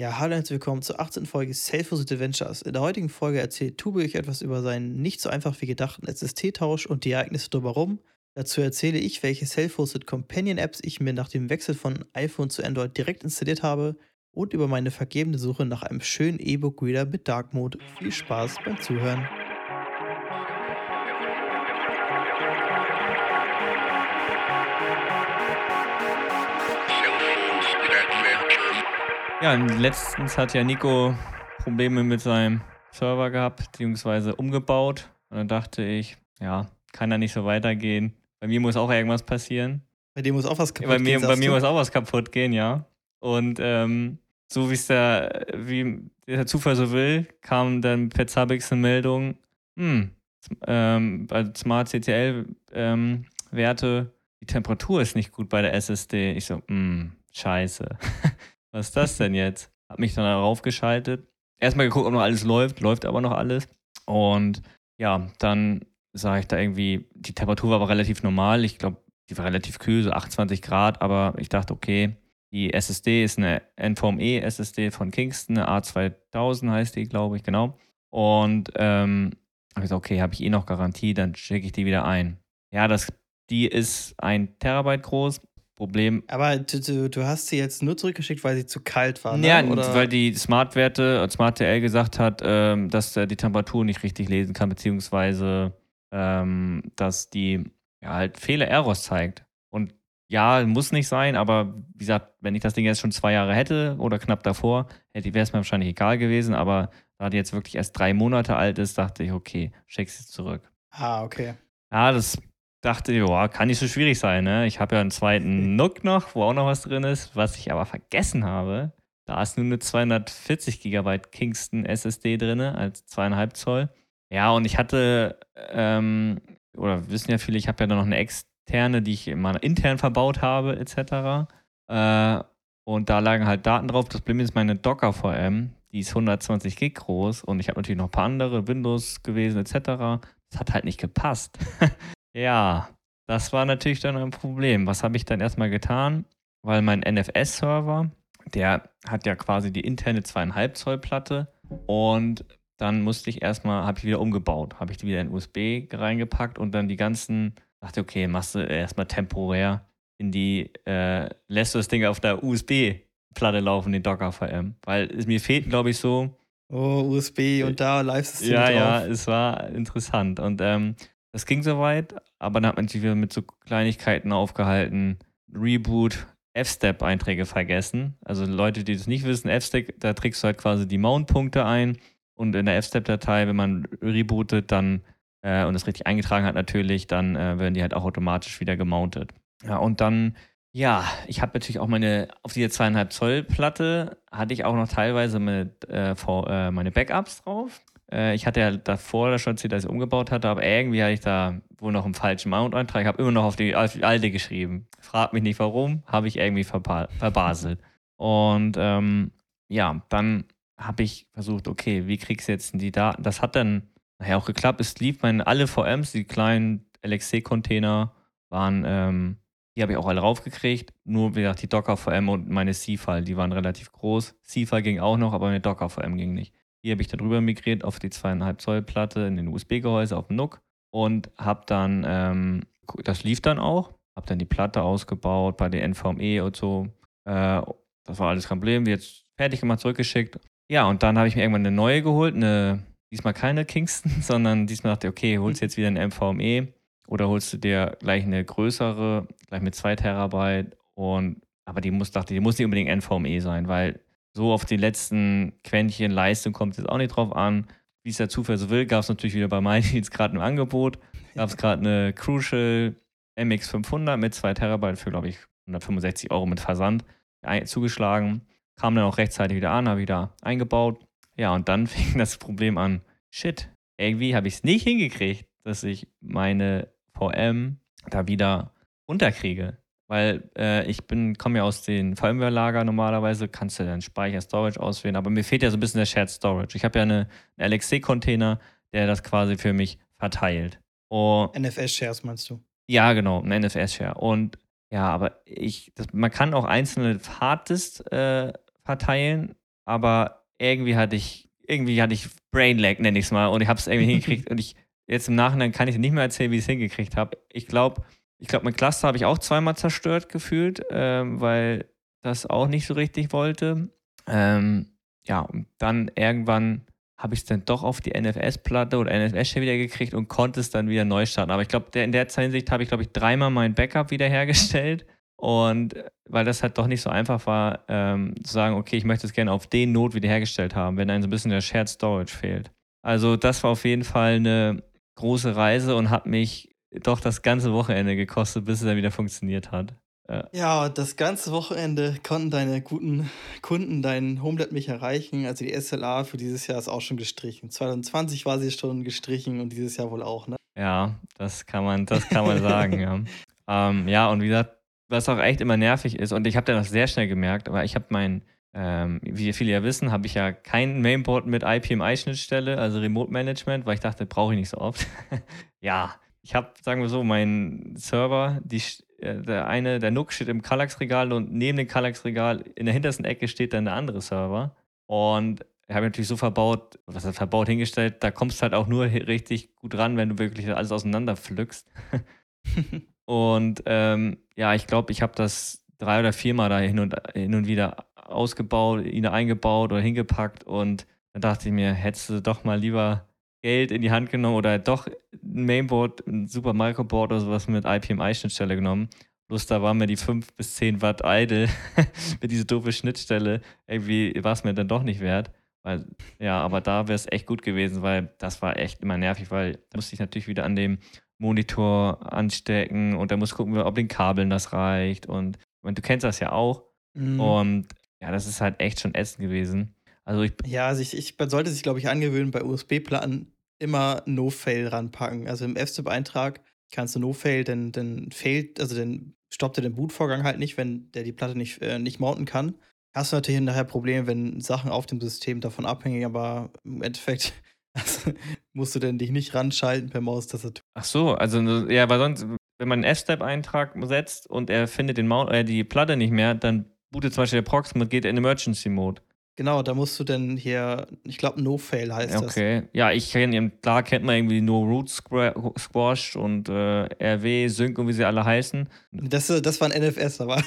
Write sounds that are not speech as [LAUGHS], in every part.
Ja, hallo und willkommen zur 18. Folge Self-Hosted Adventures. In der heutigen Folge erzählt Tube euch etwas über seinen nicht so einfach wie gedachten SST-Tausch und die Ereignisse drumherum. Dazu erzähle ich, welche Self-Hosted Companion-Apps ich mir nach dem Wechsel von iPhone zu Android direkt installiert habe und über meine vergebene Suche nach einem schönen E-Book-Reader mit Dark Mode. Viel Spaß beim Zuhören. Ja, letztens hat ja Nico Probleme mit seinem Server gehabt, beziehungsweise umgebaut. Und dann dachte ich, ja, kann da nicht so weitergehen. Bei mir muss auch irgendwas passieren. Bei dir muss auch was kaputt bei mir, gehen. Bei mir muss auch was kaputt gehen, ja. Und ähm, so wie es der, wie der Zufall so will, kam dann per Zabbix eine Meldung, hm, ähm, bei Smart CTL ähm, die Temperatur ist nicht gut bei der SSD. Ich so, hm, scheiße. [LAUGHS] was ist das denn jetzt? Hab mich dann darauf geschaltet. Erstmal geguckt, ob noch alles läuft, läuft aber noch alles. Und ja, dann sah ich da irgendwie, die Temperatur war aber relativ normal. Ich glaube, die war relativ kühl, so 28 Grad, aber ich dachte, okay, die SSD ist eine NVMe SSD von Kingston, eine A2000 heißt die, glaube ich, genau. Und ähm, habe ich gesagt, okay, habe ich eh noch Garantie, dann schicke ich die wieder ein. Ja, das, die ist ein Terabyte groß, Problem. Aber du, du, du, hast sie jetzt nur zurückgeschickt, weil sie zu kalt war. Ne? Ja, Oder? weil die Smart-Werte, SmartTL gesagt hat, ähm, dass er die Temperatur nicht richtig lesen kann, beziehungsweise ähm, dass die ja, halt Fehler Errors zeigt. Und ja, muss nicht sein, aber wie gesagt, wenn ich das Ding jetzt schon zwei Jahre hätte oder knapp davor, wäre es mir wahrscheinlich egal gewesen. Aber da die jetzt wirklich erst drei Monate alt ist, dachte ich, okay, schick sie zurück. Ah, okay. Ja, das dachte, ja, kann nicht so schwierig sein, ne? Ich habe ja einen zweiten Nook noch, wo auch noch was drin ist, was ich aber vergessen habe. Da ist nur eine 240 GB Kingston SSD drin, als zweieinhalb Zoll. Ja, und ich hatte, ähm, oder wissen ja viele, ich habe ja da noch eine externe, die ich mal intern verbaut habe, etc. Äh, und da lagen halt Daten drauf. Das Problem ist meine Docker VM, die ist 120 Gig groß und ich habe natürlich noch ein paar andere, Windows gewesen, etc. Das hat halt nicht gepasst. [LAUGHS] Ja, das war natürlich dann ein Problem. Was habe ich dann erstmal getan? Weil mein NFS-Server, der hat ja quasi die interne 2,5 Zoll Platte und dann musste ich erstmal, habe ich wieder umgebaut, habe ich die wieder in USB reingepackt und dann die ganzen, dachte, okay, machst du erstmal temporär in die, äh, lässt du das Ding auf der USB-Platte laufen, den Docker VM. Weil es, mir fehlt, glaube ich, so. Oh, USB und da Live-System. Ja, drauf. ja, es war interessant. Und ähm, das ging soweit, aber dann hat man sich wieder mit so Kleinigkeiten aufgehalten. Reboot, F-Step-Einträge vergessen. Also Leute, die das nicht wissen, F-Step, da trägst du halt quasi die Mount-Punkte ein und in der F-Step-Datei, wenn man rebootet, dann äh, und das richtig eingetragen hat natürlich, dann äh, werden die halt auch automatisch wieder gemountet. Ja, und dann, ja, ich habe natürlich auch meine, auf diese zweieinhalb Zoll Platte hatte ich auch noch teilweise mit, äh, äh meine Backups drauf. Äh, ich hatte ja davor schon erzählt, dass ich umgebaut hatte, aber irgendwie hatte ich da wohl noch einen falschen Mount-Eintrag. Ich habe immer noch auf die, alte geschrieben. Frag mich nicht warum, habe ich irgendwie verbaselt. Und ähm, ja, dann habe ich versucht, okay, wie kriegst du jetzt die Daten? Das hat dann nachher auch geklappt. Es lief meine alle VMs, die kleinen LXC-Container waren, ähm, die habe ich auch alle raufgekriegt. Nur, wie gesagt, die Docker-VM und meine C-File, die waren relativ groß. C-File ging auch noch, aber meine Docker-VM ging nicht. Hier habe ich dann rüber migriert auf die 2,5 Zoll Platte in den USB-Gehäuse auf dem NUC und habe dann, ähm, das lief dann auch, habe dann die Platte ausgebaut bei der NVMe und so. Äh, das war alles kein Problem, jetzt fertig gemacht, zurückgeschickt. Ja, und dann habe ich mir irgendwann eine neue geholt, eine, diesmal keine Kingston, [LAUGHS] sondern diesmal dachte ich, okay, holst jetzt wieder eine NVMe oder holst du dir gleich eine größere, gleich mit 2 Terabyte und aber die muss, dachte, die muss nicht unbedingt NVMe sein, weil so auf die letzten Quäntchen Leistung kommt es jetzt auch nicht drauf an. Wie es der Zufall so will, gab es natürlich wieder bei MyDeals gerade im Angebot. Gab es gerade eine Crucial MX500 mit 2 Terabyte für, glaube ich, 165 Euro mit Versand zugeschlagen. Kam dann auch rechtzeitig wieder an, habe wieder eingebaut. Ja, und dann [LAUGHS] fing das Problem an. Shit, irgendwie habe ich es nicht hingekriegt, dass ich meine VM da wieder runterkriege. Weil äh, ich bin, komme ja aus den VMware-Lager normalerweise, kannst du dann Speicher, Storage auswählen, aber mir fehlt ja so ein bisschen der Shared Storage. Ich habe ja eine, einen LXC-Container, der das quasi für mich verteilt. NFS-Shares meinst du? Ja, genau, ein NFS-Share. Und ja, aber ich, das, man kann auch einzelne Harddisk äh, verteilen, aber irgendwie hatte ich, irgendwie hatte ich Brain Lag, nenne ich es mal, und ich habe es irgendwie hingekriegt. [LAUGHS] Und ich, jetzt im Nachhinein kann ich nicht mehr erzählen, wie ich es hingekriegt habe. Ich glaube, ich glaube, mein Cluster habe ich auch zweimal zerstört gefühlt, ähm, weil das auch nicht so richtig wollte. Ähm, ja, und dann irgendwann habe ich es dann doch auf die NFS-Platte oder NFS-Shell wieder gekriegt und konnte es dann wieder neu starten. Aber ich glaube, in der Hinsicht habe ich, glaube ich, dreimal mein Backup wiederhergestellt. Und äh, weil das halt doch nicht so einfach war, ähm, zu sagen, okay, ich möchte es gerne auf den Node wiederhergestellt haben, wenn einem so ein bisschen der Shared Storage fehlt. Also das war auf jeden Fall eine große Reise und hat mich doch das ganze Wochenende gekostet, bis es dann wieder funktioniert hat. Ja. ja, das ganze Wochenende konnten deine guten Kunden deinen Homelet mich erreichen. Also die SLA für dieses Jahr ist auch schon gestrichen. 2020 war sie schon gestrichen und dieses Jahr wohl auch, ne? Ja, das kann man, das kann man sagen, ja. [LAUGHS] Ähm, ja, und wie gesagt, was auch echt immer nervig ist, und ich habe das sehr schnell gemerkt, aber ich habe mein, ähm, wie viele ja wissen, habe ich ja kein Mainboard mit IPMI-Schnittstelle, also Remote Management, weil ich dachte, brauche ich nicht so oft. [LAUGHS] ja, ich habe, sagen wir so, meinen Server, die, äh, der eine, der Nook steht im Kallax-Regal und neben dem Kallax-Regal in der hintersten Ecke steht dann der andere Server. Und ich habe natürlich so verbaut, was er verbaut hingestellt, da kommst du halt auch nur richtig gut ran, wenn du wirklich alles auseinander pflückst. [LAUGHS] und ähm, ja, ich glaube, ich habe das drei oder viermal da hin und, hin und wieder ausgebaut, ihn eingebaut oder hingepackt und dann dachte ich mir, hättest du doch mal lieber Geld in die Hand genommen oder doch ein Mainboard, ein Super Microboard oder sowas mit IPMI-Schnittstelle genommen. Bloß da waren mir die 5 bis 10 Watt idle [LAUGHS] mit dieser doofe Schnittstelle. Irgendwie war es mir dann doch nicht wert. Weil, ja, aber da wäre es echt gut gewesen, weil das war echt immer nervig, weil da musste ich natürlich wieder an dem Monitor anstecken und da muss gucken, ob den Kabeln das reicht. Und, und du kennst das ja auch. Mhm. Und ja, das ist halt echt schon ätzend gewesen. Also ich ja, also ich, ich, man sollte sich, glaube ich, angewöhnen, bei USB-Platten immer No-Fail ranpacken. Also im F-Zip-Eintrag kannst du No-Fail, denn dann fehlt, also dann stoppt er den Bootvorgang halt nicht, wenn der die Platte nicht, äh, nicht mounten kann. Hast du natürlich nachher Probleme, wenn Sachen auf dem System davon abhängen, aber im Endeffekt [LAUGHS] also, musst du denn dich nicht ranschalten per Maustastatur. Ach so, also ja, weil sonst, wenn man einen F-Step-Eintrag setzt und er findet den Mount, äh, die Platte nicht mehr, dann bootet zum Beispiel der Proxmox geht in Emergency Mode. Genau, da musst du dann hier, ich glaube, No-Fail heißt okay. das. Okay, ja, ich kenne, klar kennt man irgendwie No Root Squash und äh, RW, Sync und wie sie alle heißen. Das, das war ein NFS, aber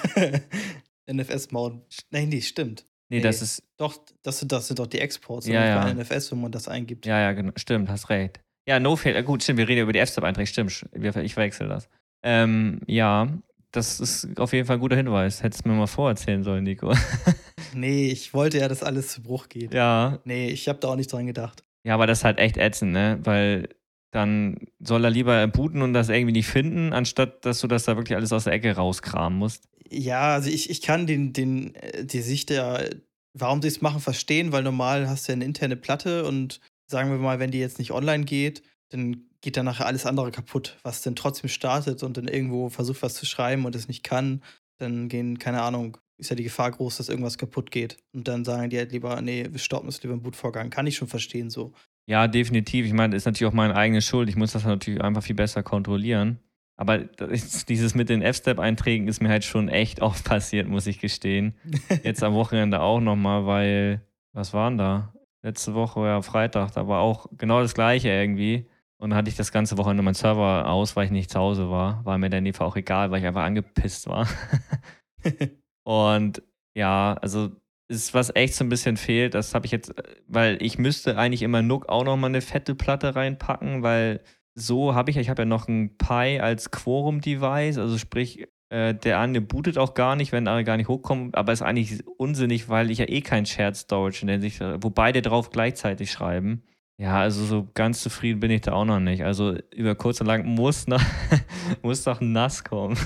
[LAUGHS] NFS-Mount. Nein, nee, stimmt. Nee, nee, das ist. Doch, das sind, das sind doch die Exports. Ja, ja. NFS, wenn man das eingibt. Ja, ja, genau. Stimmt, hast recht. Ja, No-Fail, äh, gut, stimmt, wir reden über die F-Step-Einträge, stimmt. Ich verwechsel das. Ähm, ja, das ist auf jeden Fall ein guter Hinweis. Hättest du mir mal vorerzählen sollen, Nico. [LAUGHS] nee, ich wollte ja, dass alles zu Bruch geht. Ja. Nee, ich habe da auch nicht dran gedacht. Ja, aber das ist halt echt ätzend, ne? Weil dann soll er lieber booten und das irgendwie nicht finden, anstatt dass du das da wirklich alles aus der Ecke rauskramen musst. Ja, also ich, ich kann den, den, äh, die Sicht der, warum sie es machen, verstehen, weil normal hast du ja eine interne Platte und sagen wir mal, wenn die jetzt nicht online geht, dann geht dann nachher alles andere kaputt, was dann trotzdem startet und dann irgendwo versucht, was zu schreiben und es nicht kann, dann gehen, keine Ahnung, ist ja die Gefahr groß, dass irgendwas kaputt geht. Und dann sagen die halt lieber, nee, wir stoppen es lieber im Bootvorgang. Kann ich schon verstehen so. Ja, definitiv. Ich meine, das ist natürlich auch meine eigene Schuld. Ich muss das natürlich einfach viel besser kontrollieren. Aber [LAUGHS] dieses mit den F-Step-Einträgen ist mir halt schon echt [LAUGHS] oft passiert, muss ich gestehen. Jetzt am Wochenende auch nochmal, weil, was waren da? Letzte Woche, ja, Freitag, da war auch genau das Gleiche irgendwie. Und dann hatte ich das ganze Wochenende meinen Server aus, weil ich nicht zu Hause war. War mir dann in auch egal, weil ich einfach angepisst war. [LAUGHS] und ja, also ist was echt so ein bisschen fehlt. Das habe ich jetzt, weil ich müsste eigentlich immer Nook auch noch mal eine fette Platte reinpacken, weil so habe ich, ich habe ja noch ein Pi als Quorum-Device, also sprich, äh, der eine bootet auch gar nicht, wenn er gar nicht hochkommt, aber ist eigentlich unsinnig, weil ich ja eh kein Shared Storage in der Sicht, wo beide drauf gleichzeitig schreiben. Ja, also so ganz zufrieden bin ich da auch noch nicht. Also über kurz und lang muss noch, [LAUGHS] muss noch nass kommen.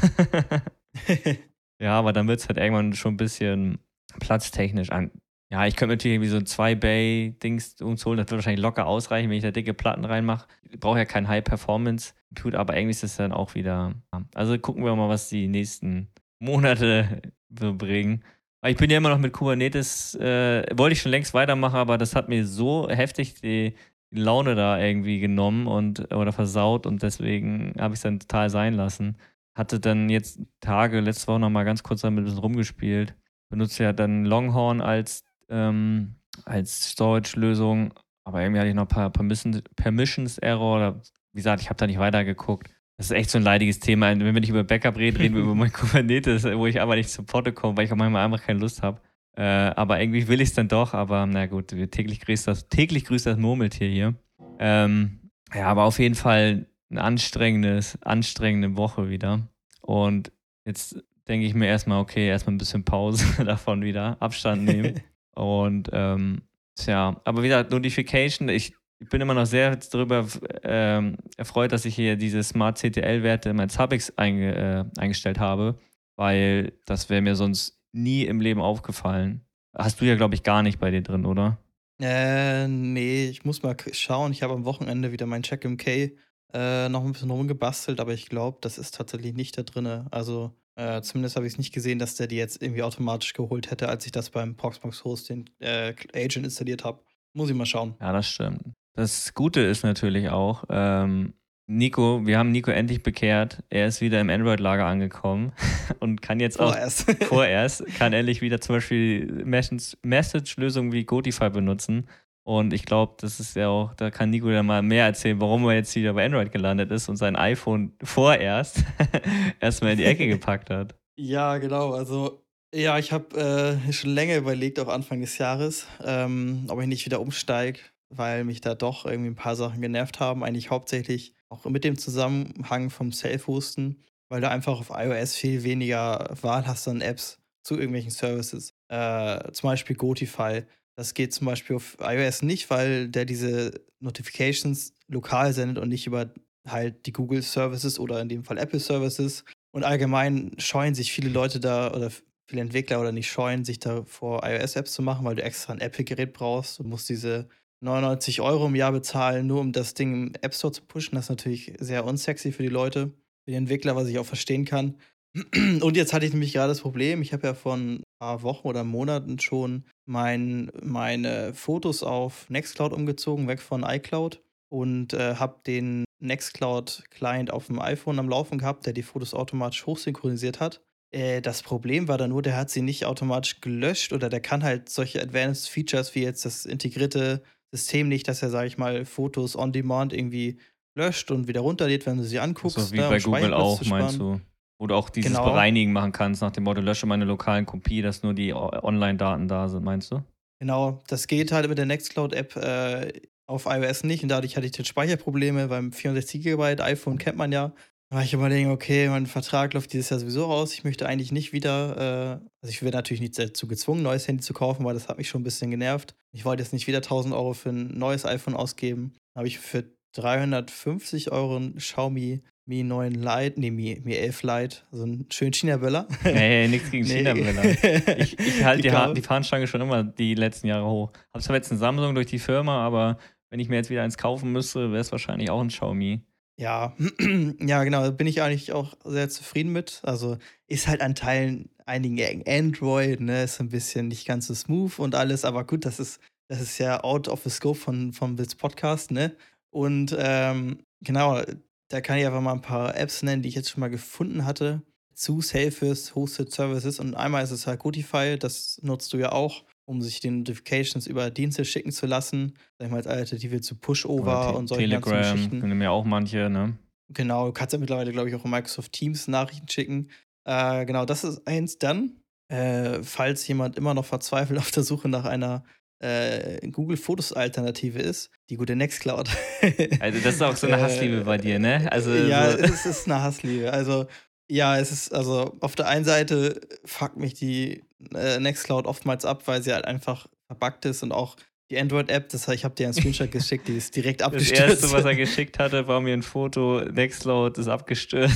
[LAUGHS] [LAUGHS] ja, aber dann wird es halt irgendwann schon ein bisschen platztechnisch an. Ja, ich könnte natürlich irgendwie so ein 2-Bay-Dings uns holen. Das wird wahrscheinlich locker ausreichen, wenn ich da dicke Platten reinmache. Brauche ja kein High-Performance-Tut, aber irgendwie ist es dann auch wieder. Also gucken wir mal, was die nächsten Monate [LAUGHS] so bringen. Ich bin ja immer noch mit Kubernetes, äh, wollte ich schon längst weitermachen, aber das hat mir so heftig die Laune da irgendwie genommen und oder versaut und deswegen habe ich es dann total sein lassen. Hatte dann jetzt Tage, letzte Woche nochmal ganz kurz damit ein bisschen rumgespielt. Benutze ja dann Longhorn als ähm, als Storage-Lösung. Aber irgendwie hatte ich noch ein paar Permissions-Error. Oder wie gesagt, ich habe da nicht weitergeguckt. Das ist echt so ein leidiges Thema. Wenn wir nicht über Backup reden, reden wir über [LAUGHS] mein Kubernetes, wo ich aber nicht zu Potte komme, weil ich auch manchmal einfach keine Lust habe. Äh, aber irgendwie will ich es dann doch. Aber na gut, täglich grüßt das, täglich grüßt das Murmeltier hier. Ähm, ja, aber auf jeden Fall eine anstrengendes, anstrengende Woche wieder. Und jetzt denke ich mir erstmal, okay, erstmal ein bisschen Pause [LAUGHS] davon wieder, Abstand nehmen. [LAUGHS] Und ähm, tja, aber wieder Notification, ich, ich bin immer noch sehr darüber ähm, erfreut, dass ich hier diese Smart CTL-Werte in mein Zabbix einge, äh, eingestellt habe, weil das wäre mir sonst nie im Leben aufgefallen. Hast du ja, glaube ich, gar nicht bei dir drin, oder? Äh, nee, ich muss mal schauen. Ich habe am Wochenende wieder mein Check MK äh, noch ein bisschen rumgebastelt, aber ich glaube, das ist tatsächlich nicht da drin. Also, äh, zumindest habe ich es nicht gesehen, dass der die jetzt irgendwie automatisch geholt hätte, als ich das beim Proxmox Host den äh, Agent installiert habe. Muss ich mal schauen. Ja, das stimmt. Das Gute ist natürlich auch, ähm, Nico, wir haben Nico endlich bekehrt. Er ist wieder im Android-Lager angekommen [LAUGHS] und kann jetzt auch [LAUGHS] vorerst, kann endlich wieder zum Beispiel Message-Lösungen wie Gotify benutzen. Und ich glaube, das ist ja auch, da kann Nico ja mal mehr erzählen, warum er jetzt wieder bei Android gelandet ist und sein iPhone [LAUGHS] vorerst [LAUGHS] erstmal in die Ecke gepackt hat. Ja, genau. Also, ja, ich habe äh, schon länger überlegt, auch Anfang des Jahres, ähm, ob ich nicht wieder umsteige, weil mich da doch irgendwie ein paar Sachen genervt haben. Eigentlich hauptsächlich auch mit dem Zusammenhang vom Self-Hosten, weil du einfach auf iOS viel weniger Wahl hast an Apps zu irgendwelchen Services. Äh, zum Beispiel Gotify das geht zum Beispiel auf iOS nicht, weil der diese Notifications lokal sendet und nicht über halt die Google Services oder in dem Fall Apple Services. Und allgemein scheuen sich viele Leute da oder viele Entwickler oder nicht scheuen, sich da vor iOS-Apps zu machen, weil du extra ein Apple-Gerät brauchst und musst diese 99 Euro im Jahr bezahlen, nur um das Ding im App Store zu pushen. Das ist natürlich sehr unsexy für die Leute, für die Entwickler, was ich auch verstehen kann. [CLEARS THROAT] Und jetzt hatte ich nämlich gerade das Problem, ich habe ja vor ein paar Wochen oder Monaten schon mein, meine Fotos auf Nextcloud umgezogen, weg von iCloud und äh, habe den Nextcloud-Client auf dem iPhone am Laufen gehabt, der die Fotos automatisch hochsynchronisiert hat. Äh, das Problem war dann nur, der hat sie nicht automatisch gelöscht oder der kann halt solche Advanced Features wie jetzt das integrierte System nicht, dass er, sage ich mal, Fotos on Demand irgendwie löscht und wieder runterlädt, wenn du sie anguckst. So wie bei Google auch, meinst du? Wo du auch dieses genau. Bereinigen machen kannst, nach dem Motto, lösche meine lokalen Kopie, dass nur die Online-Daten da sind, meinst du? Genau, das geht halt mit der Nextcloud-App äh, auf iOS nicht und dadurch hatte ich jetzt Speicherprobleme beim 64 GB iPhone kennt man ja. Da war ich überlegen, okay, mein Vertrag läuft dieses Jahr sowieso raus. Ich möchte eigentlich nicht wieder, äh, also ich werde natürlich nicht dazu gezwungen, ein neues Handy zu kaufen, weil das hat mich schon ein bisschen genervt. Ich wollte jetzt nicht wieder 1000 Euro für ein neues iPhone ausgeben. Da habe ich für 350 Euro ein Xiaomi Mi 9 Lite, nee, Mi, Mi 11 Lite, so ein schönen China-Böller. Nee, nichts gegen nee. China-Böller. Ich, ich [LAUGHS] halte die, die Fahnenstange schon immer die letzten Jahre hoch. Hab zwar jetzt ein Samsung durch die Firma, aber wenn ich mir jetzt wieder eins kaufen müsste, wäre es wahrscheinlich auch ein Xiaomi. Ja, [CLEARS THROAT] ja, genau, da bin ich eigentlich auch sehr zufrieden mit. Also ist halt an Teilen einigen Android, ne, ist ein bisschen nicht ganz so smooth und alles, aber gut, das ist, das ist ja out of the scope von, von Bits Podcast, ne? Und ähm, genau, da kann ich einfach mal ein paar Apps nennen, die ich jetzt schon mal gefunden hatte zu Safest Hosted Services. Und einmal ist es halt Gotify, das nutzt du ja auch, um sich die Notifications über Dienste schicken zu lassen. Sag ich mal als Alternative zu Pushover und solche Telegram ganzen Geschichten. können mir auch manche, ne? Genau, du kannst ja mittlerweile, glaube ich, auch in Microsoft Teams Nachrichten schicken. Äh, genau, das ist eins. Dann, äh, falls jemand immer noch verzweifelt auf der Suche nach einer äh, Google Fotos Alternative ist, die gute Nextcloud. [LAUGHS] also das ist auch so eine Hassliebe bei dir, ne? Also ja, so. es ist eine Hassliebe. Also ja, es ist also auf der einen Seite fuckt mich die äh, Nextcloud oftmals ab, weil sie halt einfach verbuggt ist und auch die Android-App, das ich habe dir einen Screenshot geschickt, die ist direkt [LAUGHS] abgestürzt. Das erste, was er geschickt hatte, war mir ein Foto, Nextcloud ist abgestürzt.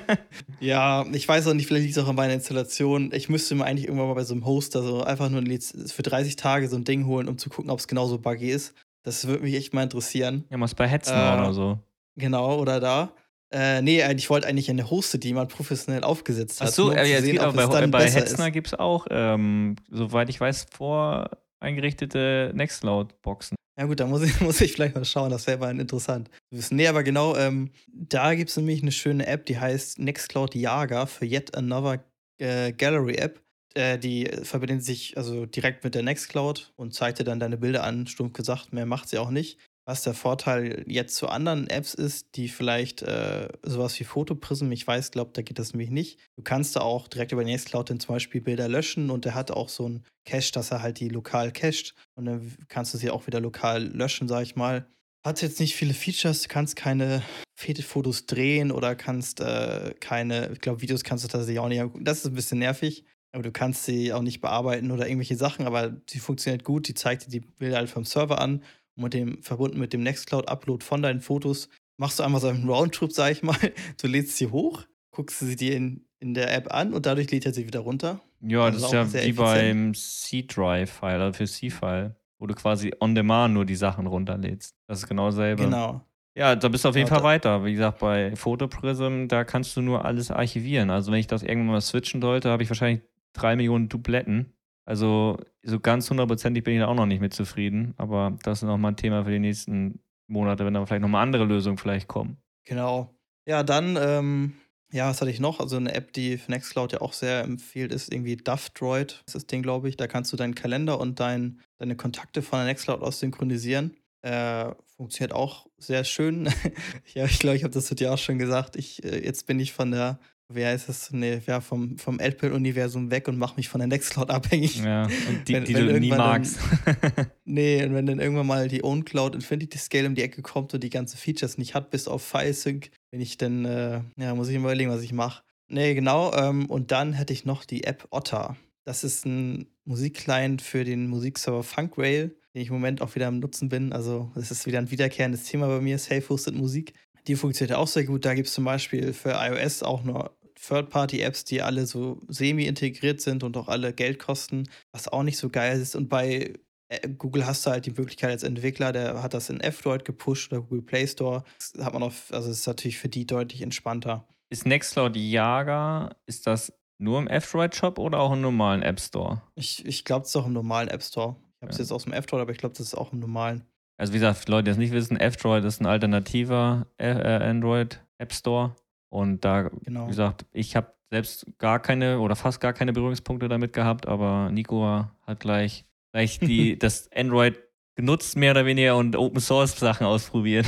[LAUGHS] ja, ich weiß auch nicht, vielleicht liegt es auch an meiner Installation. Ich müsste mir eigentlich irgendwann mal bei so einem Hoster so einfach nur für 30 Tage so ein Ding holen, um zu gucken, ob es genauso buggy ist. Das würde mich echt mal interessieren. Ja, was bei Hetzen äh, oder so. Genau, oder da. Äh, nee, ich wollte eigentlich eine Hoste, die jemand professionell aufgesetzt hat. Ach so, ja, es sehen, gibt auch bei, bei Hetzner gibt es auch, ähm, soweit ich weiß, vor eingerichtete Nextcloud-Boxen. Ja gut, da muss ich, [LAUGHS] muss ich vielleicht mal schauen, das wäre mal interessant. Nee, aber genau, ähm, da gibt es nämlich eine schöne App, die heißt Nextcloud Jager für Yet Another äh, Gallery App. äh, die verbindet sich also direkt mit der Nextcloud und zeigt dir dann deine Bilder an. Stumpf gesagt, mehr macht sie auch nicht. Was der Vorteil jetzt zu anderen Apps ist, die vielleicht äh, sowas wie Fotoprism, ich weiß, glaube, da geht das nämlich nicht. Du kannst da auch direkt über Nextcloud dann zum Beispiel Bilder löschen und der hat auch so einen Cache, dass er halt die lokal cached und dann kannst du sie auch wieder lokal löschen, sag ich mal. Hat jetzt nicht viele Features, du kannst keine Fotos drehen oder kannst äh, keine, ich glaube, Videos kannst du tatsächlich auch nicht. Das ist ein bisschen nervig. Aber du kannst sie auch nicht bearbeiten oder irgendwelche Sachen, aber sie funktioniert gut. Die zeigt dir die Bilder halt vom Server an mit dem, verbunden mit dem Nextcloud-Upload von deinen Fotos machst du einmal so einen Roundtrip, sag ich mal. [LAUGHS] Du lädst sie hoch, guckst sie dir in, in der App an und dadurch lädt er sie wieder runter. Ja, also das ist ja wie beim C-Drive-File, also für C-File, wo du quasi on demand nur die Sachen runterlädst. Das ist genau dasselbe. Genau. Ja, da bist du auf jeden genau, Fall weiter. Wie gesagt, bei Photoprism, da kannst du nur alles archivieren. Also wenn ich das irgendwann mal switchen sollte, habe ich wahrscheinlich drei Millionen Dubletten. Also so ganz hundertprozentig bin ich da auch noch nicht mit zufrieden. Aber das ist nochmal ein Thema für die nächsten Monate, wenn da vielleicht nochmal andere Lösungen vielleicht kommen. Genau. Ja, dann, ähm, ja, was hatte ich noch? Also eine App, die für Nextcloud ja auch sehr empfiehlt, ist irgendwie DuffDroid. Das ist das Ding, glaube ich. Da kannst du deinen Kalender und dein, deine Kontakte von der Nextcloud aus synchronisieren. Äh, funktioniert auch sehr schön. [LAUGHS] ja, ich glaube, ich habe das heute auch schon gesagt. Ich, äh, jetzt bin ich von der wer ist es? Nee, ja, vom, vom Apple-Universum weg und mach mich von der Nextcloud [LAUGHS] abhängig. Ja, und die, wenn, die wenn du nie magst. Dann, [LAUGHS] nee, und wenn dann irgendwann mal die OwnCloud Infinity Scale um die Ecke kommt und die ganzen Features nicht hat, bis auf FileSync, bin ich dann, äh, ja, muss ich mal überlegen, was ich mache. Nee, genau. Ähm, und dann hätte ich noch die App Otter. Das ist ein Musikclient für den Musikserver Funkrail, den ich im Moment auch wieder am Nutzen bin. Also, das ist wieder ein wiederkehrendes Thema bei mir, Self-Hosted Musik. Die funktioniert auch sehr gut. Da gibt es zum Beispiel für iOS auch nur Third-Party-Apps, die alle so semi-integriert sind und auch alle Geld kosten, was auch nicht so geil ist. Und bei äh, Google hast du halt die Möglichkeit als Entwickler, der hat das in F-Droid gepusht oder Google Play Store. Das hat man auch, also ist natürlich für die deutlich entspannter. Ist Nextcloud Jaga, ist das nur im F-Droid-Shop oder auch im normalen App Store? Ich, ich glaube, es ist auch im normalen App Store. Ich habe es ja. jetzt aus dem F-Droid, aber ich glaube, das ist auch im normalen. Also wie gesagt, Leute, die das nicht wissen, F-Droid ist ein alternativer äh, äh Android App Store. Und da, genau. wie gesagt, ich habe selbst gar keine oder fast gar keine Berührungspunkte damit gehabt, aber Nico hat gleich, gleich die, [LAUGHS] das Android genutzt, mehr oder weniger, und Open Source Sachen ausprobiert.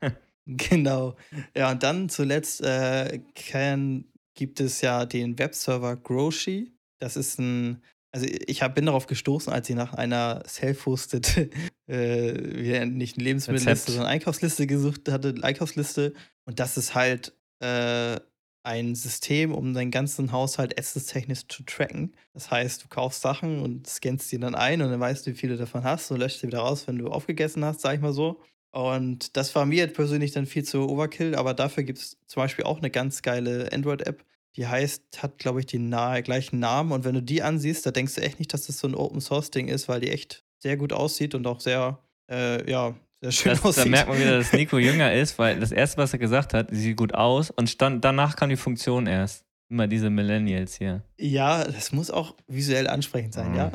[LAUGHS] genau. Ja, und dann zuletzt äh, kann, gibt es ja den Webserver Groshi. Das ist ein, also ich hab, bin darauf gestoßen, als ich nach einer self-hosted, [LAUGHS] äh, nicht eine Lebensmittelliste, sondern Einkaufsliste gesucht hatte, Einkaufsliste. Und das ist halt äh, ein System, um deinen ganzen Haushalt essenstechnisch zu tracken. Das heißt, du kaufst Sachen und scannst die dann ein und dann weißt du, wie viele davon hast und löscht sie wieder raus, wenn du aufgegessen hast, sag ich mal so. Und das war mir persönlich dann viel zu Overkill, aber dafür gibt es zum Beispiel auch eine ganz geile Android-App, die heißt, hat, glaube ich, den nahe, gleichen Namen. Und wenn du die ansiehst, da denkst du echt nicht, dass das so ein Open-Source-Ding ist, weil die echt sehr gut aussieht und auch sehr, äh, ja, sehr schön das, aussieht. Da merkt man wieder, dass Nico jünger ist, weil das erste, was er gesagt hat, sieht gut aus und stand, danach kam die Funktion erst. Immer diese Millennials hier. Ja, das muss auch visuell ansprechend sein, mhm. ja.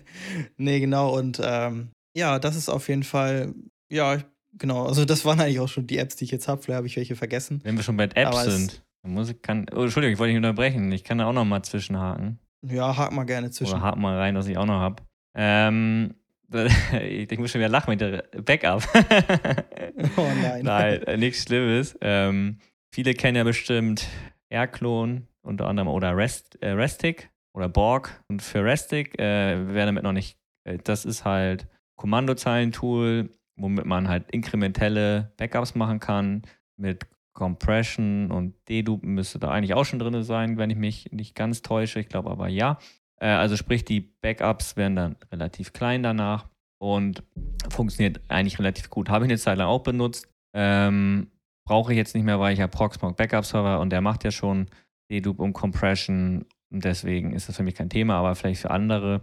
[LAUGHS] nee, genau. Und ähm, ja, das ist auf jeden Fall, ja, genau. Also, das waren eigentlich auch schon die Apps, die ich jetzt habe. Vielleicht habe ich welche vergessen. Wenn wir schon bei Apps Aber sind, dann muss ich, kann, oh, Entschuldigung, ich wollte dich unterbrechen. Ich kann da auch noch mal zwischenhaken. Ja, hak mal gerne zwischen. Oder hak mal rein, was ich auch noch habe. Ähm, [LAUGHS] ich muss schon wieder lachen mit der Backup. [LAUGHS] oh nein. Nein, äh, nichts Schlimmes. Ähm, viele kennen ja bestimmt Airclone unter anderem oder Rest, äh, Restic oder Borg. Und für Restic, äh, wer damit noch nicht, äh, das ist halt Kommandozeilentool, womit man halt inkrementelle Backups machen kann. Mit Compression und Dedupen müsste da eigentlich auch schon drin sein, wenn ich mich nicht ganz täusche. Ich glaube aber ja. Äh, also sprich, die Backups werden dann relativ klein danach und funktioniert eigentlich relativ gut. Habe ich eine Zeit lang auch benutzt. Ähm, Brauche ich jetzt nicht mehr, weil ich ja Proxmox Backup Server und der macht ja schon Dedupe und Compression und deswegen ist das für mich kein Thema, aber vielleicht für andere.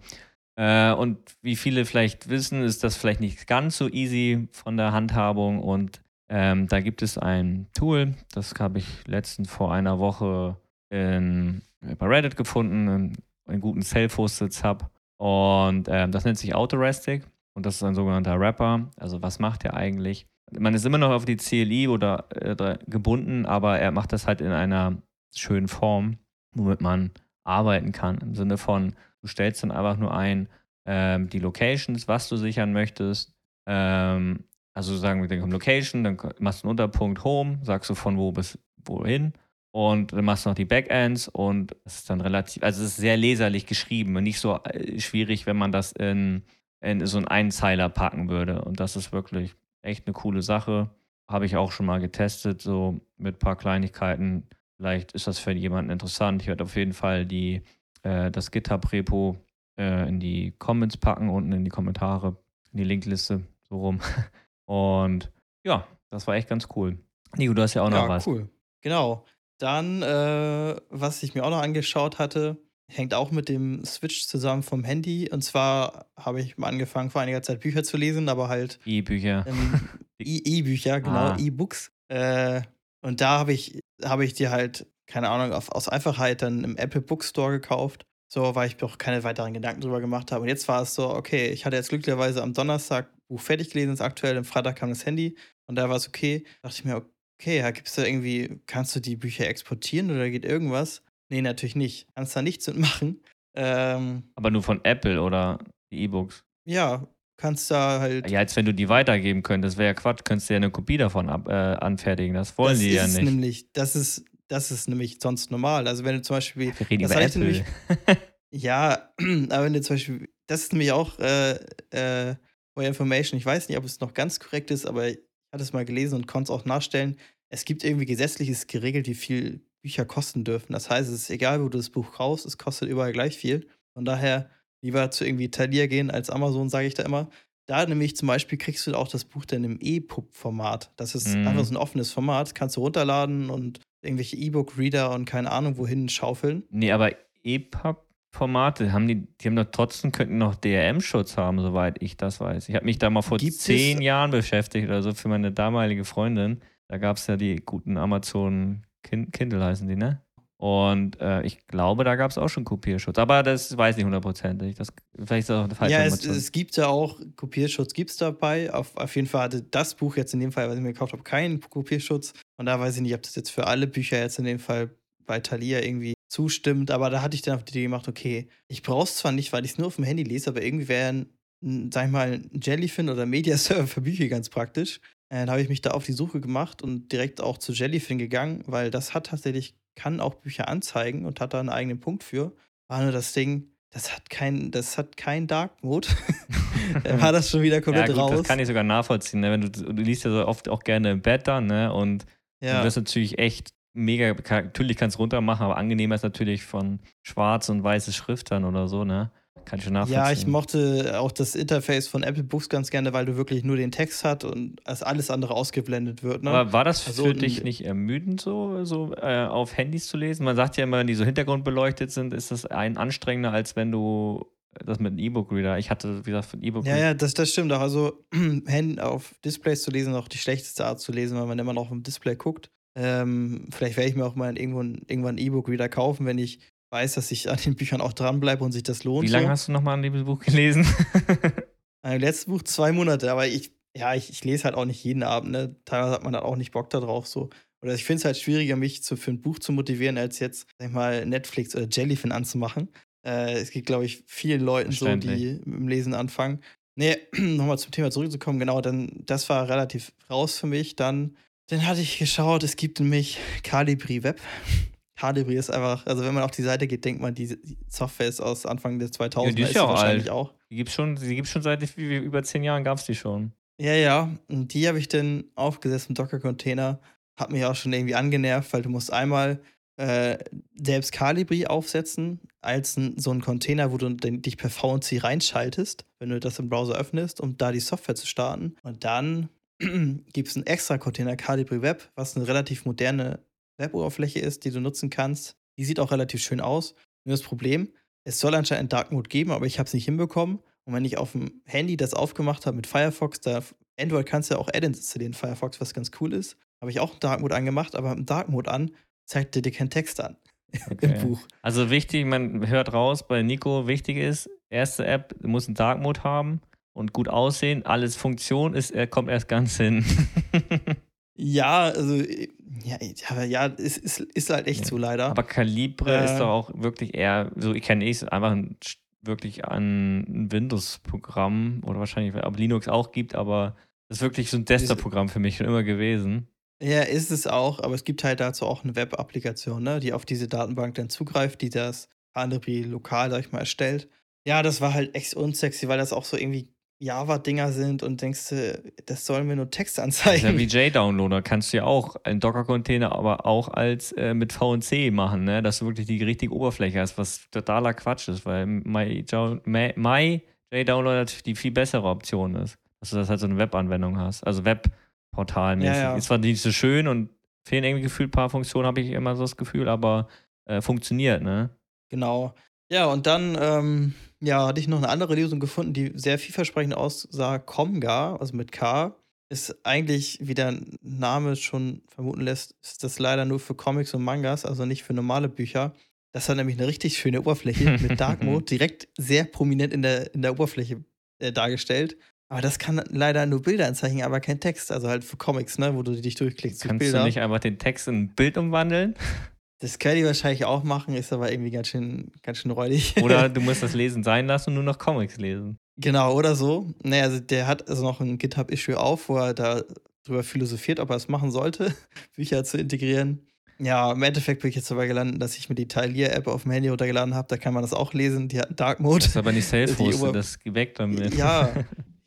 Äh, und wie viele vielleicht wissen, ist das vielleicht nicht ganz so easy von der Handhabung und ähm, da gibt es ein Tool, das habe ich letztens vor einer Woche in, bei Reddit gefunden, einen guten Self-Hosted Hub. Und ähm, das nennt sich Autorestic und das ist ein sogenannter Rapper. Also was macht er eigentlich? Man ist immer noch auf die CLI oder äh, gebunden, aber er macht das halt in einer schönen Form, womit man arbeiten kann. Im Sinne von, du stellst dann einfach nur ein, ähm, die Locations, was du sichern möchtest. Ähm, also sagen wir, dann Location, dann machst du einen Unterpunkt Home, sagst du von wo bis wohin. Und dann machst du noch die Backends und es ist dann relativ, also es ist sehr leserlich geschrieben und nicht so äh, schwierig, wenn man das in, in so einen Einzeiler packen würde. Und das ist wirklich echt eine coole Sache. Habe ich auch schon mal getestet, so mit ein paar Kleinigkeiten. Vielleicht ist das für jemanden interessant. Ich werde auf jeden Fall die, äh, das GitHub-Repo äh, in die Comments packen, unten in die Kommentare, in die Linkliste, so rum. [LAUGHS] Und ja, das war echt ganz cool. Nico, du hast ja auch noch ja, was. cool. Genau. Dann, äh, was ich mir auch noch angeschaut hatte, hängt auch mit dem Switch zusammen vom Handy. Und zwar habe ich mal angefangen, vor einiger Zeit Bücher zu lesen, aber halt. E-Bücher. Ähm, E-Bücher, genau, ah. E-Books. Äh, und da habe ich, hab ich die halt, keine Ahnung, auf, aus Einfachheit dann im Apple Bookstore gekauft. So, weil ich mir auch keine weiteren Gedanken drüber gemacht habe. Und jetzt war es so, okay, ich hatte jetzt glücklicherweise am Donnerstag Buch fertig gelesen, ist aktuell, am Freitag kam das Handy und da war es okay. Da dachte ich mir, okay, ja, gibt es da irgendwie, kannst du die Bücher exportieren oder geht irgendwas? Nee, natürlich nicht. Kannst da nichts mitmachen. Ähm, Aber nur von Apple oder die E-Books? Ja, kannst da halt. Ja, als wenn du die weitergeben könntest, wäre ja Quatsch, könntest du ja eine Kopie davon ab, äh, anfertigen. Das wollen das die ja nicht. Nämlich, das ist, das ist nämlich sonst normal. Also wenn du zum Beispiel. Wir reden über Apple. Nämlich, [LAUGHS] ja, [CLEARS THROAT] aber wenn du zum Beispiel, das ist nämlich auch äh, äh, for information. Ich weiß nicht, ob es noch ganz korrekt ist, aber hatte es mal gelesen und konnte es auch nachstellen. Es gibt irgendwie gesetzliches geregelt, wie viel Bücher kosten dürfen. Das heißt, es ist egal, wo du das Buch kaufst, es kostet überall gleich viel. Von daher lieber zu irgendwie Thalia gehen als Amazon, sage ich da immer. Da nämlich zum Beispiel kriegst du auch das Buch dann im E-Pub-Format. Das ist mhm. einfach so ein offenes Format. Kannst du runterladen und irgendwelche E-Book-Reader und keine Ahnung wohin schaufeln. Nee, aber E-Pub-Formate, haben die, die haben doch trotzdem, könnten noch DRM-Schutz haben, soweit ich das weiß. Ich habe mich da mal vor Gibt zehn? Jahren beschäftigt oder so für meine damalige Freundin. Da gab es ja die guten Amazon Kindle heißen die, ne? Und äh, ich glaube, da gab es auch schon Kopierschutz. Aber das weiß ich nicht hundertprozentig. Das, vielleicht ist das auch eine falsche Ja, es, es, gibt ja auch Kopierschutz, gibt es dabei. Auf, auf jeden Fall hatte das Buch jetzt in dem Fall, was ich mir gekauft habe, keinen Kopierschutz. Und da weiß ich nicht, ob das jetzt für alle Bücher jetzt in dem Fall bei Thalia irgendwie zustimmt. Aber da hatte ich dann auf die Idee gemacht, okay, ich brauche es zwar nicht, weil ich es nur auf dem Handy lese, aber irgendwie wäre ein, sag ich mal, ein Jellyfin oder Mediaserver [LAUGHS] für Bücher ganz praktisch. Äh, dann habe ich mich da auf die Suche gemacht und direkt auch zu Jellyfin gegangen, weil das hat tatsächlich kann auch Bücher anzeigen und hat da einen eigenen Punkt für. War nur das Ding, das hat kein, das hat kein Dark Mode. [LAUGHS] dann war das schon wieder komplett ja, gut, raus. Das kann ich sogar nachvollziehen. Ne? Wenn du, du liest ja so oft auch gerne im Bett dann, ne? Und ja. du wirst natürlich echt mega, natürlich kannst du runter machen, aber angenehmer ist natürlich von schwarz und weiße Schrift dann oder so, ne? Kann ich schon nachvollziehen. Ja, ich mochte auch das Interface von Apple Books ganz gerne, weil du wirklich nur den Text hast und alles andere ausgeblendet wird. Ne? Aber war das also, für dich nicht ermüdend, so, so äh, auf Handys zu lesen? Man sagt ja immer, wenn die so hintergrundbeleuchtet sind, ist das ein anstrengender, als wenn du das mit einem E-Book-Reader. Ich hatte, wie gesagt, ein E-Book. Ja, ja, das, das stimmt auch. Also [CLEARS THROAT] auf Displays zu lesen, ist auch die schlechteste Art zu lesen, weil man immer noch auf dem Display guckt. Ähm, vielleicht werde ich mir auch mal irgendwann, irgendwann ein E-Book wieder kaufen, wenn ich weiß, dass ich an den Büchern auch dranbleibe und sich das lohnt. Wie lange so. hast du nochmal an dem Buch gelesen? [LAUGHS] Im letzten Buch zwei Monate, aber ich, ja, ich, ich lese halt auch nicht jeden Abend, ne? Teilweise hat man dann auch nicht Bock darauf, so. Oder ich finde es halt schwieriger, mich zu, für ein Buch zu motivieren, als jetzt, sag ich mal, Netflix oder Jellyfin anzumachen. Äh, es gibt, glaube ich, vielen Leuten so, die mit dem Lesen anfangen. Nee, [CLEARS THROAT] nochmal zum Thema zurückzukommen, genau, dann, das war relativ raus für mich. Dann, dann hatte ich geschaut, es gibt nämlich Calibri Web. Calibri ist einfach, also wenn man auf die Seite geht, denkt man, die Software ist aus Anfang des 2000 ja, die ist ja auch wahrscheinlich alt. auch. Die gibt schon, die schon seit über zehn Jahren gab es die schon. Ja, ja. Und die habe ich dann aufgesetzt im Docker-Container. Hat mich auch schon irgendwie angenervt, weil du musst einmal äh, selbst Calibri aufsetzen als ein, so ein Container, wo du den, dich per VNC reinschaltest, wenn du das im Browser öffnest, um da die Software zu starten. Und dann [CLEARS THROAT] gibt es einen extra Container Calibri Web, was eine relativ moderne Web-Oberfläche ist, die du nutzen kannst. Die sieht auch relativ schön aus. Nur das Problem, es soll anscheinend Dark Mode geben, aber ich habe es nicht hinbekommen. Und wenn ich auf dem Handy das aufgemacht habe mit Firefox, da Android kannst du ja auch Add-ins installieren, Firefox, was ganz cool ist. Habe ich auch Dark Mode angemacht, aber im Dark Mode an zeigt dir keinen Text an [LAUGHS] okay. im Buch. Also wichtig, man hört raus bei Nico, wichtig ist, erste App muss einen Dark Mode haben und gut aussehen. Alles Funktion ist, er kommt erst ganz hin. [LAUGHS] ja, also Ja, ja, ja ist, ist, ist halt echt Ja. so leider. Aber Calibre Äh. ist doch auch wirklich eher, so ich kenne es einfach ein, wirklich ein Windows-Programm oder wahrscheinlich, ob Linux auch gibt, aber das ist wirklich so ein Desktop-Programm für mich schon immer gewesen. Ja, ist es auch, aber es gibt halt dazu auch eine Web-Applikation, ne, die auf diese Datenbank dann zugreift, die das Carnegie lokal, sag ich mal, erstellt. Ja, das war halt echt unsexy, weil das auch so irgendwie Java-Dinger sind und denkst du, das sollen mir nur Text Das ist ja anzeigen. wie JDownloader, kannst du ja auch einen Docker-Container, aber auch als äh, mit VNC machen, ne? dass du wirklich die richtige Oberfläche hast, was totaler Quatsch ist, weil My, Jo- My, My die viel bessere Option ist, dass du das halt so eine Webanwendung hast, also Webportalmäßig. Ja, ja. Ist zwar nicht so schön und fehlen irgendwie gefühlt ein paar Funktionen, habe ich immer so das Gefühl, aber äh, funktioniert, ne? Genau. Ja, und dann ähm, ja, hatte ich noch eine andere Lösung gefunden, die sehr vielversprechend aussah. Comga, also mit K, ist eigentlich, wie der Name schon vermuten lässt, ist das leider nur für Comics und Mangas, also nicht für normale Bücher. Das hat nämlich eine richtig schöne Oberfläche mit [LAUGHS] Dark Mode, direkt sehr prominent in der, in der Oberfläche äh, dargestellt. Aber das kann leider nur Bilder anzeigen, aber kein Text. Also halt für Comics, ne, wo du dich durchklickst durch Kannst Bilder. du nicht einfach den Text in ein Bild umwandeln? Das kann die wahrscheinlich auch machen, ist aber irgendwie ganz schön, ganz schön räudig. [LAUGHS] Oder du musst das Lesen sein lassen und nur noch Comics lesen. Genau, oder so. Naja, also der hat also noch ein GitHub-Issue auf, wo er da drüber philosophiert, ob er es machen sollte, [LAUGHS] Bücher zu integrieren. Ja, im Endeffekt bin ich jetzt dabei gelandet, dass ich mir die Talier-App auf dem Handy runtergeladen habe. Da kann man das auch lesen. Die hat Dark Mode. Das ist aber nicht [LAUGHS] self-hosted, Ober- das weg damit. Ja,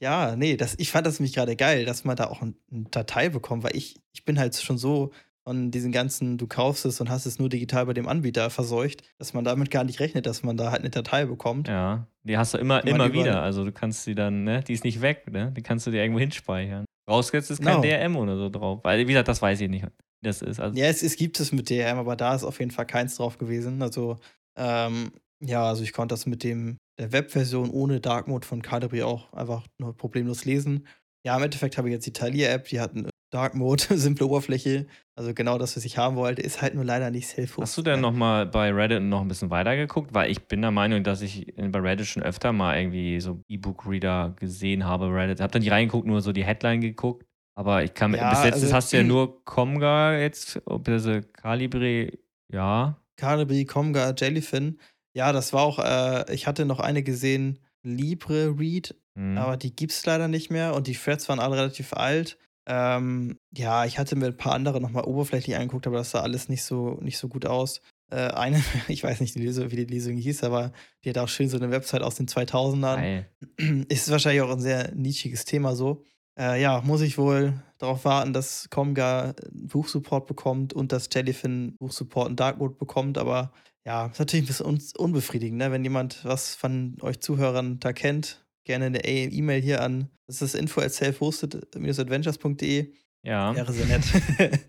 ja, nee, das, ich fand das nämlich gerade geil, dass man da auch ein, eine Datei bekommt, weil ich, ich bin halt schon so von diesen ganzen, du kaufst es und hast es nur digital bei dem Anbieter verseucht, dass man damit gar nicht rechnet, dass man da halt eine Datei bekommt. Ja, die hast du immer, immer wieder. Also du kannst sie dann, ne, die ist nicht weg, ne? Die kannst du dir irgendwo hinspeichern. Rausgesetzt ist kein Genau. DRM oder so drauf. Weil, wie gesagt, das weiß ich nicht, das ist. Also, Ja, es, es gibt es mit DRM, aber da ist auf jeden Fall keins drauf gewesen. Also, ähm, ja, also ich konnte das mit dem der Webversion ohne Dark Mode von Cadbury auch einfach nur problemlos lesen. Ja, im Endeffekt habe ich jetzt die Talier-App, die hat eine Dark Mode, [LAUGHS] simple Oberfläche. Also genau das, was ich haben wollte, ist halt nur leider nicht self Hast du denn nochmal bei Reddit noch ein bisschen weiter geguckt? Weil ich bin der Meinung, dass ich bei Reddit schon öfter mal irgendwie so E-Book-Reader gesehen habe. Reddit. Hab dann nicht reingeguckt, nur so die Headline geguckt. Aber ich kann Ja, bis jetzt also- hast du ja nur Comga jetzt, ob diese Calibre, ja. Carnaby, Comga, Jellyfin. Ja, das war auch, äh, ich hatte noch eine gesehen, Libre Read, Hm. aber die gibt's leider nicht mehr und die Threads waren alle relativ alt. Ähm, ja, ich hatte mir ein paar andere nochmal oberflächlich angeguckt, aber das sah alles nicht so, nicht so gut aus. Äh, eine, [LAUGHS] ich weiß nicht, die Lesung, wie die Lesung hieß, aber die hat auch schön so eine Website aus den 2000ern. Geil. [CLEARS THROAT] Ist wahrscheinlich auch ein sehr nischiges Thema so. Äh, ja, muss ich wohl darauf warten, dass Comga Buchsupport bekommt und dass Jellyfin Buchsupport und Dark Mode bekommt, aber ja, ist natürlich ein bisschen un unbefriedigend, ne? Wenn jemand was von euch Zuhörern da kennt, gerne eine E-Mail hier an, das ist info at self-hosted-adventures.de. Ja. Wäre sehr nett.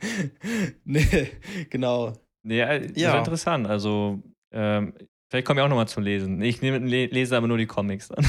[LAUGHS] nee, genau. Ja, das Ja. interessant. Also, ähm, vielleicht komme ich auch nochmal zum Lesen. Ich nehme, le- lese aber nur die Comics dann.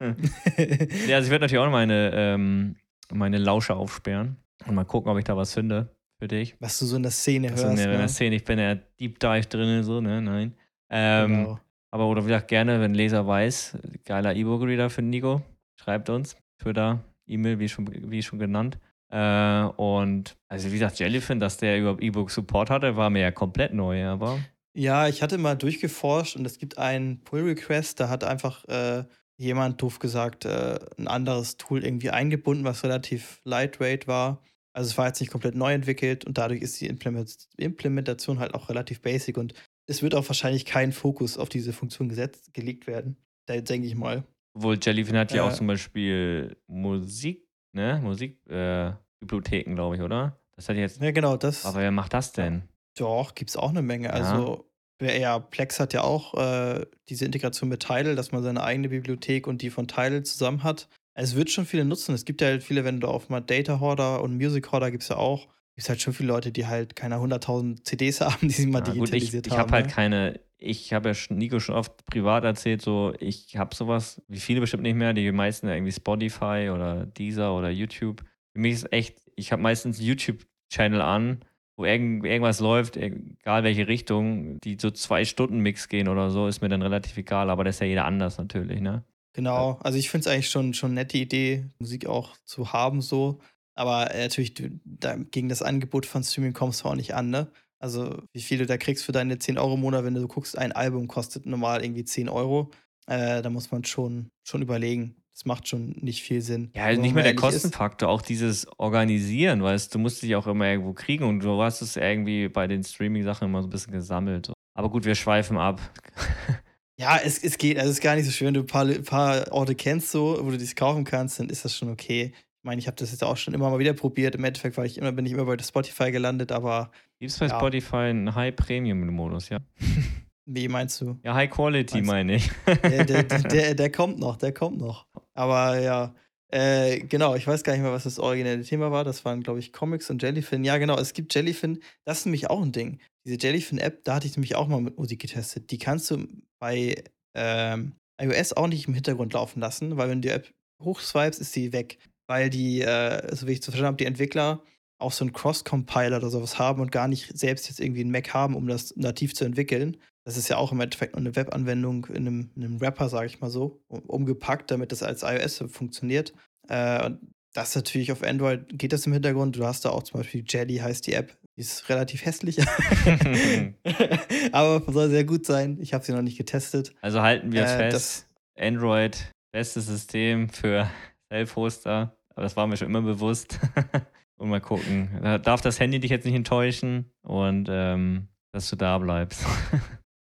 [LAUGHS] ja, also ich werde natürlich auch noch meine, ähm, meine Lausche aufsperren und mal gucken, ob ich da was finde für dich. was du so in der Szene Also hörst. in der ne? Szene, ich bin ja Deep Dive drin, so, ne? Nein. Ähm, genau. Aber oder wie gesagt, gerne, wenn Leser weiß, geiler E-Book-Reader für Nico, schreibt uns. Twitter, E-Mail, wie schon, wie schon genannt. Äh, und also wie gesagt, Jellyfin, dass der überhaupt E-Book Support hatte, war mir ja komplett neu, aber Ja, ich hatte mal durchgeforscht und es gibt einen Pull-Request, da hat einfach äh, jemand doof gesagt, äh, ein anderes Tool irgendwie eingebunden, was relativ lightweight war. Also es war jetzt nicht komplett neu entwickelt und dadurch ist die Implement Implementation halt auch relativ basic und es wird auch wahrscheinlich kein Fokus auf diese Funktion gesetzt, gelegt werden. Da denke ich mal. Obwohl Jellyfin hat ja Äh. auch zum Beispiel Musik, ne? Musikbibliotheken, äh, glaube ich, oder? Das hat jetzt. Ja, genau, das. Aber wer macht das denn? Doch, gibt es auch eine Menge. Ja. Also, ja, Plex hat ja auch äh, diese Integration mit Tidal, dass man seine eigene Bibliothek und die von Tidal zusammen hat. Es wird schon viele nutzen. Es gibt ja halt viele, wenn du auf mal Data Hoarder und Music Hoarder gibt es ja auch, gibt es halt schon viele Leute, die halt keine 100.000 CDs haben, die sie mal Ja, gut, ich digitalisiert ich haben. habe halt ne? keine. Ich habe ja Nico schon oft privat erzählt, so, ich habe sowas, wie viele bestimmt nicht mehr, die meisten ja irgendwie Spotify oder Deezer oder YouTube. Für mich ist echt, ich habe meistens einen YouTube-Channel an, wo irgend, irgendwas läuft, egal welche Richtung, die so zwei Stunden Mix gehen oder so, ist mir dann relativ egal, aber das ist ja jeder anders natürlich, ne? Genau, also ich finde es eigentlich schon schon eine nette Idee, Musik auch zu haben so. Aber äh, natürlich, du, da, gegen das Angebot von Streaming kommst du auch nicht an, ne? Also, wie viel du da kriegst für deine 10 Euro im Monat, wenn du guckst, ein Album kostet normal irgendwie 10 Euro. Äh, da muss man schon, schon überlegen. Das macht schon nicht viel Sinn. Ja, also nicht mehr der Kostenfaktor, auch dieses Organisieren, weißt du, musst dich auch immer irgendwo kriegen und du hast es irgendwie bei den Streaming-Sachen immer so ein bisschen gesammelt. Aber gut, wir schweifen ab. [LAUGHS] Ja, es, es geht, also es ist gar nicht so schön. Wenn du ein paar, paar Orte kennst, so, wo du dies kaufen kannst, dann ist das schon okay. Ich meine, ich habe das jetzt auch schon immer mal wieder probiert. Im Endeffekt war ich immer, bin ich immer bei Spotify gelandet, aber. Gibt es bei ja. Spotify einen High-Premium-Modus, ja? [LAUGHS] Wie meinst du? Ja, High Quality meine ich. Der, der, [LAUGHS] der, der, kommt noch, der kommt noch. Aber ja, äh, genau, ich weiß gar nicht mehr, was das originelle Thema war. Das waren, glaube ich, Comics und Jellyfin. Ja, genau, es gibt Jellyfin. Das ist nämlich auch ein Ding. Diese Jellyfin-App, da hatte ich nämlich auch mal mit Musik getestet. Die kannst du bei ähm, iOS auch nicht im Hintergrund laufen lassen, weil wenn du die App hochswipes, ist die weg. Weil die, äh, so wie ich zu verstanden habe, die Entwickler auch so einen Cross-Compiler oder sowas haben und gar nicht selbst jetzt irgendwie einen Mac haben, um das nativ zu entwickeln. Das ist ja auch im Endeffekt nur eine Webanwendung in einem, in einem Wrapper, sage ich mal so, umgepackt, damit das als iOS funktioniert. Äh, und das natürlich auf Android geht das im Hintergrund. Du hast da auch zum Beispiel Jelly heißt die App. Die ist relativ hässlich. [LAUGHS] Aber soll sehr gut sein. Ich habe sie noch nicht getestet. Also halten wir äh, fest, Android, bestes System für Self-Hoster. Aber das war mir schon immer bewusst. [LAUGHS] und mal gucken. Da darf das Handy dich jetzt nicht enttäuschen und ähm, dass du da bleibst. [LAUGHS]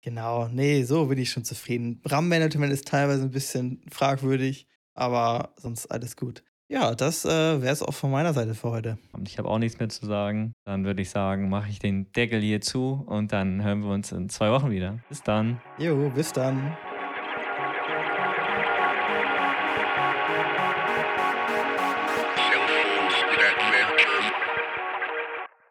Genau, nee, so bin ich schon zufrieden. RAM-Management ist teilweise ein bisschen fragwürdig, aber sonst alles gut. Ja, das äh, wäre es auch von meiner Seite für heute. Ich habe auch nichts mehr zu sagen. Dann würde ich sagen, mache ich den Deckel hier zu und dann hören wir uns in zwei Wochen wieder. Bis dann. Jo, bis dann.